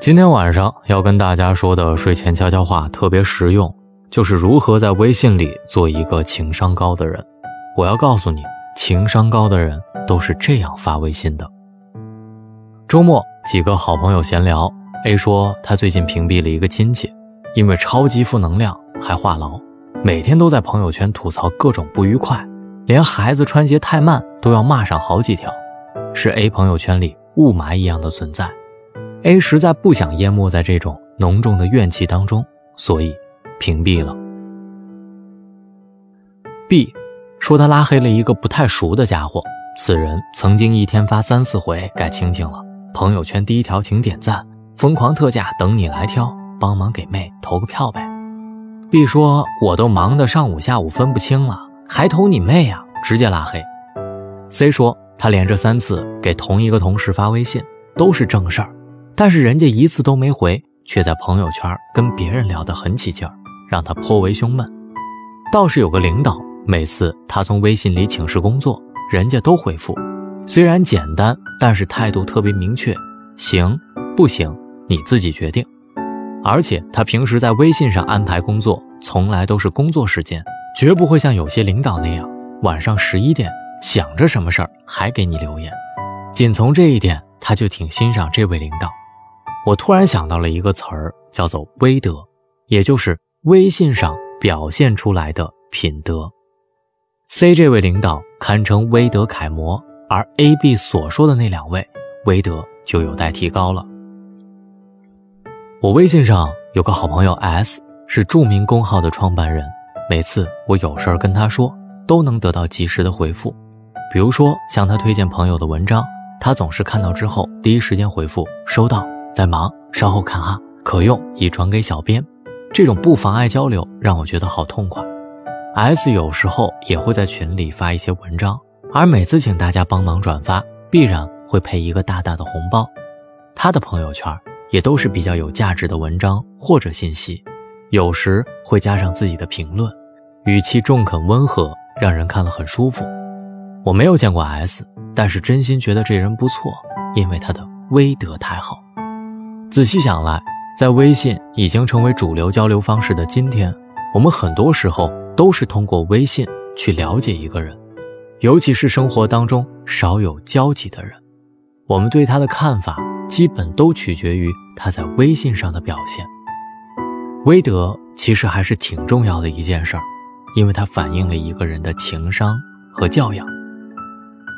今天晚上要跟大家说的睡前悄悄话特别实用，就是如何在微信里做一个情商高的人。我要告诉你，情商高的人都是这样发微信的。周末几个好朋友闲聊，A 说他最近屏蔽了一个亲戚，因为超级负能量，还话痨，每天都在朋友圈吐槽各种不愉快，连孩子穿鞋太慢都要骂上好几条，是 A 朋友圈里雾霾一样的存在。A 实在不想淹没在这种浓重的怨气当中，所以屏蔽了。B 说他拉黑了一个不太熟的家伙，此人曾经一天发三四回，该清清了。朋友圈第一条，请点赞，疯狂特价等你来挑，帮忙给妹投个票呗。B 说：“我都忙得上午下午分不清了，还投你妹啊！直接拉黑。”C 说：“他连着三次给同一个同事发微信，都是正事儿，但是人家一次都没回，却在朋友圈跟别人聊得很起劲儿，让他颇为胸闷。倒是有个领导，每次他从微信里请示工作，人家都回复。”虽然简单，但是态度特别明确，行不行你自己决定。而且他平时在微信上安排工作，从来都是工作时间，绝不会像有些领导那样晚上十一点想着什么事儿还给你留言。仅从这一点，他就挺欣赏这位领导。我突然想到了一个词儿，叫做“微德”，也就是微信上表现出来的品德。C 这位领导堪称微德楷模。而 A、B 所说的那两位，威德就有待提高了。我微信上有个好朋友 S，是著名公号的创办人。每次我有事儿跟他说，都能得到及时的回复。比如说向他推荐朋友的文章，他总是看到之后第一时间回复收到，在忙，稍后看哈，可用，已转给小编。这种不妨碍交流，让我觉得好痛快。S 有时候也会在群里发一些文章。而每次请大家帮忙转发，必然会配一个大大的红包。他的朋友圈也都是比较有价值的文章或者信息，有时会加上自己的评论，语气中肯温和，让人看了很舒服。我没有见过 S，但是真心觉得这人不错，因为他的威德太好。仔细想来，在微信已经成为主流交流方式的今天，我们很多时候都是通过微信去了解一个人。尤其是生活当中少有交集的人，我们对他的看法基本都取决于他在微信上的表现。微德其实还是挺重要的一件事儿，因为它反映了一个人的情商和教养。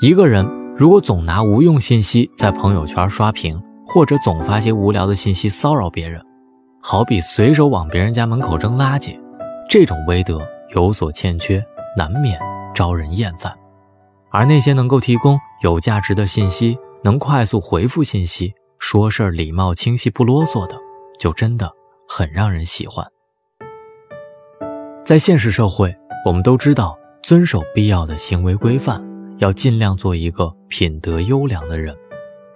一个人如果总拿无用信息在朋友圈刷屏，或者总发些无聊的信息骚扰别人，好比随手往别人家门口扔垃圾，这种微德有所欠缺，难免招人厌烦。而那些能够提供有价值的信息，能快速回复信息，说事儿礼貌清晰不啰嗦的，就真的很让人喜欢。在现实社会，我们都知道遵守必要的行为规范，要尽量做一个品德优良的人。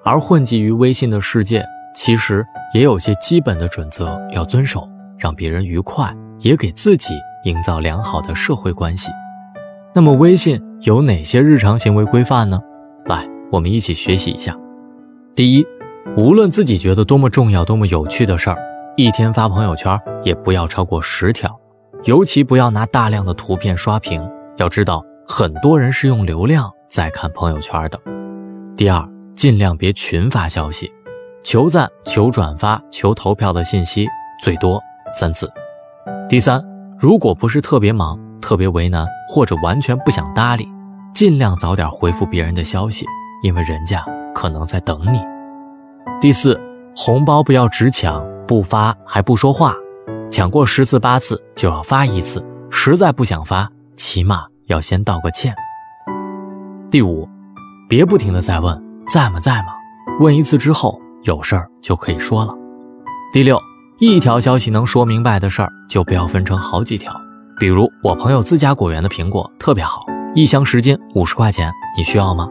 而混迹于微信的世界，其实也有些基本的准则要遵守，让别人愉快，也给自己营造良好的社会关系。那么，微信。有哪些日常行为规范呢？来，我们一起学习一下。第一，无论自己觉得多么重要、多么有趣的事儿，一天发朋友圈也不要超过十条，尤其不要拿大量的图片刷屏。要知道，很多人是用流量在看朋友圈的。第二，尽量别群发消息，求赞、求转发、求投票的信息最多三次。第三，如果不是特别忙。特别为难或者完全不想搭理，尽量早点回复别人的消息，因为人家可能在等你。第四，红包不要只抢不发还不说话，抢过十次八次就要发一次，实在不想发，起码要先道个歉。第五，别不停的在问在吗在吗，问一次之后有事儿就可以说了。第六，一条消息能说明白的事儿就不要分成好几条。比如我朋友自家果园的苹果特别好，一箱十斤五十块钱，你需要吗？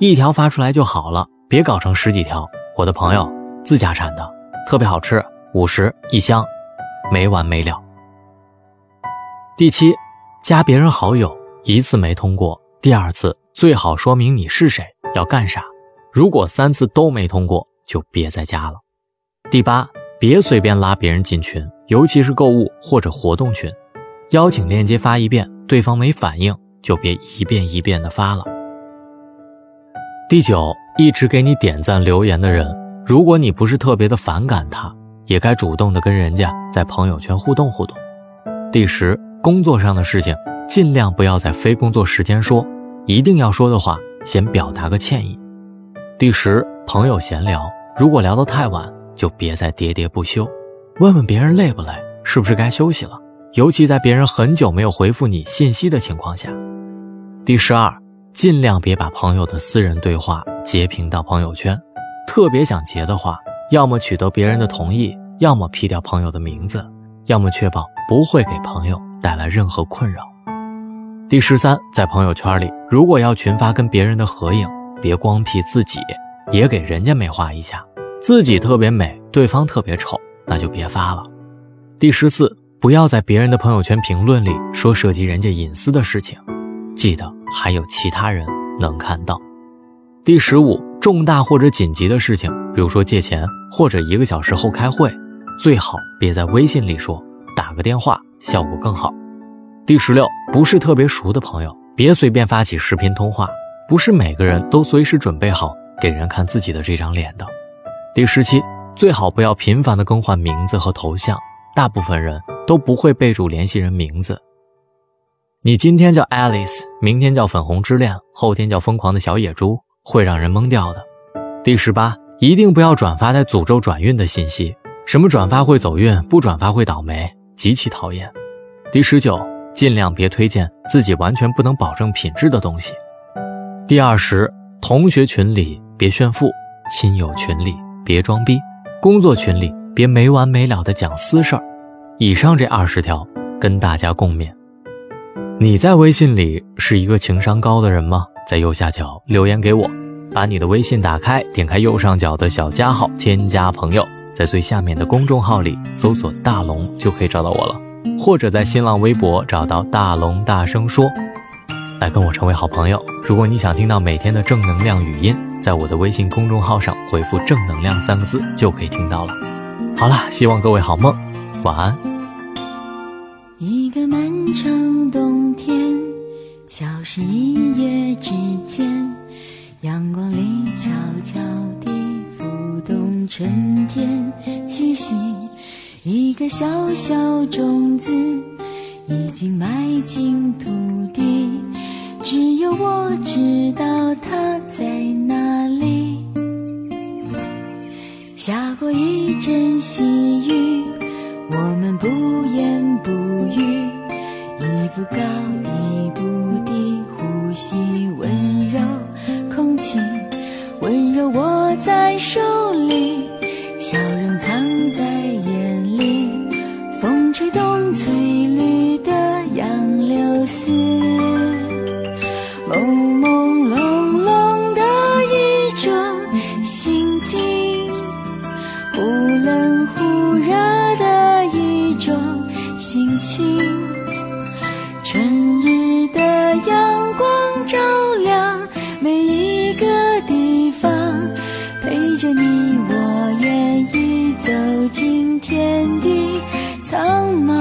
一条发出来就好了，别搞成十几条。我的朋友自家产的，特别好吃，五十一箱，没完没了。第七，加别人好友一次没通过，第二次最好说明你是谁，要干啥。如果三次都没通过，就别再加了。第八，别随便拉别人进群，尤其是购物或者活动群，邀请链接发一遍，对方没反应，就别一遍一遍的发了。第九，一直给你点赞留言的人，如果你不是特别的反感他，也该主动的跟人家在朋友圈互动互动。第十，工作上的事情尽量不要在非工作时间说，一定要说的话，先表达个歉意。第十，朋友闲聊，如果聊得太晚，就别再喋喋不休，问问别人累不累，是不是该休息了，尤其在别人很久没有回复你信息的情况下。第十二，尽量别把朋友的私人对话截屏到朋友圈，特别想截的话，要么取得别人的同意，要么 P 掉朋友的名字。要么确保不会给朋友带来任何困扰。第十三，在朋友圈里，如果要群发跟别人的合影，别光 P 自己，也给人家美化一下。自己特别美，对方特别丑，那就别发了。第十四，不要在别人的朋友圈评论里说涉及人家隐私的事情，记得还有其他人能看到。第十五，重大或者紧急的事情，比如说借钱或者一个小时后开会。最好别在微信里说，打个电话效果更好。第十六，不是特别熟的朋友，别随便发起视频通话，不是每个人都随时准备好给人看自己的这张脸的。第十七，最好不要频繁的更换名字和头像，大部分人都不会备注联系人名字。你今天叫 Alice，明天叫粉红之恋，后天叫疯狂的小野猪，会让人懵掉的。第十八，一定不要转发带诅咒转运的信息。什么转发会走运，不转发会倒霉，极其讨厌。第十九，尽量别推荐自己完全不能保证品质的东西。第二十，同学群里别炫富，亲友群里别装逼，工作群里别没完没了的讲私事儿。以上这二十条跟大家共勉。你在微信里是一个情商高的人吗？在右下角留言给我，把你的微信打开，点开右上角的小加号，添加朋友。在最下面的公众号里搜索“大龙”就可以找到我了，或者在新浪微博找到“大龙大声说”，来跟我成为好朋友。如果你想听到每天的正能量语音，在我的微信公众号上回复“正能量”三个字就可以听到了。好了，希望各位好梦，晚安。一个漫长冬天，消失一夜之间，阳光里悄悄地。浮动春天气息，一个小小种子已经埋进土地，只有我知道他在哪里。下过一阵细雨，我们不言不语，一步高一步愿意走进天地苍茫。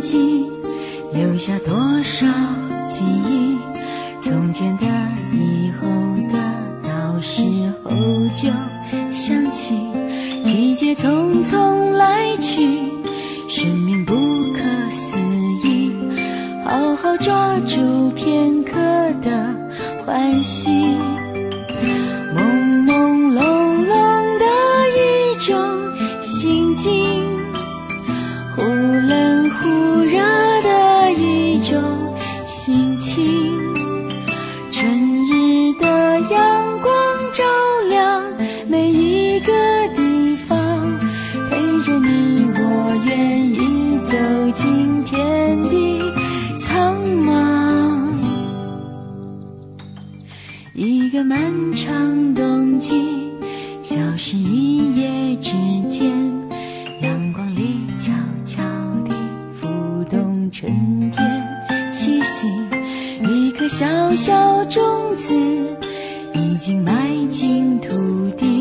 记，留下多少记忆，从前的，以后的，到时候就想起，季节匆匆来去，生命不可思议，好好抓住片刻的欢喜，朦朦胧胧的一种心。个漫长冬季，消失一夜之间，阳光里悄悄地浮动春天气息。一颗小小种子已经埋进土地，